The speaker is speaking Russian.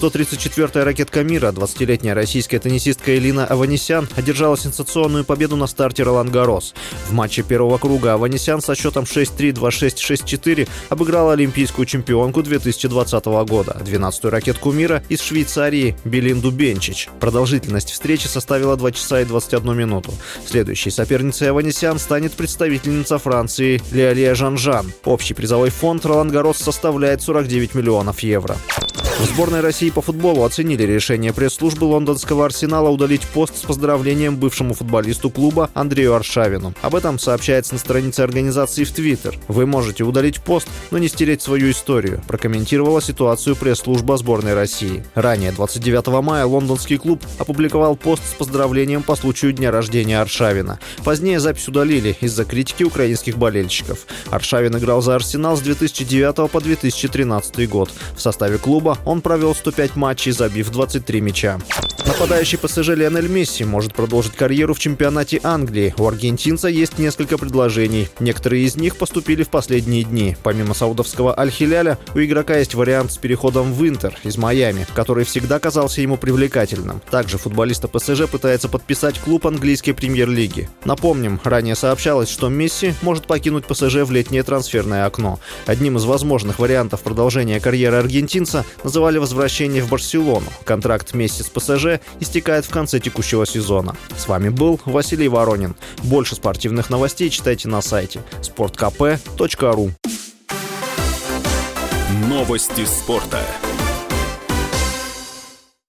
134-я ракетка мира, 20-летняя российская теннисистка Элина Аванесян одержала сенсационную победу на старте Ролан Гарос. В матче первого круга Аванесян со счетом 6-3, 2-6, 6-4 обыграла олимпийскую чемпионку 2020 года, 12-ю ракетку мира из Швейцарии Белинду Бенчич. Продолжительность встречи составила 2 часа и 21 минуту. Следующей соперницей Аванесян станет представительница Франции Леолия Жанжан. Общий призовой фонд Ролан Гарос составляет 49 миллионов евро. В сборной России по футболу оценили решение пресс-службы лондонского «Арсенала» удалить пост с поздравлением бывшему футболисту клуба Андрею Аршавину. Об этом сообщается на странице организации в Твиттер. Вы можете удалить пост, но не стереть свою историю, прокомментировала ситуацию пресс-служба сборной России. Ранее, 29 мая, лондонский клуб опубликовал пост с поздравлением по случаю дня рождения Аршавина. Позднее запись удалили из-за критики украинских болельщиков. Аршавин играл за «Арсенал» с 2009 по 2013 год. В составе клуба он провел 105 матчей, забив 23 мяча. Нападающий ПСЖ Лионель Месси может продолжить карьеру в чемпионате Англии. У аргентинца есть несколько предложений. Некоторые из них поступили в последние дни. Помимо саудовского Аль-Хиляля, у игрока есть вариант с переходом в Интер из Майами, который всегда казался ему привлекательным. Также футболиста ПСЖ пытается подписать клуб английской премьер-лиги. Напомним, ранее сообщалось, что Месси может покинуть ПСЖ в летнее трансферное окно. Одним из возможных вариантов продолжения карьеры аргентинца называли возвращение в Барселону. Контракт Месси с ПСЖ истекает в конце текущего сезона. С вами был Василий Воронин. Больше спортивных новостей читайте на сайте sportkp.ru Новости спорта.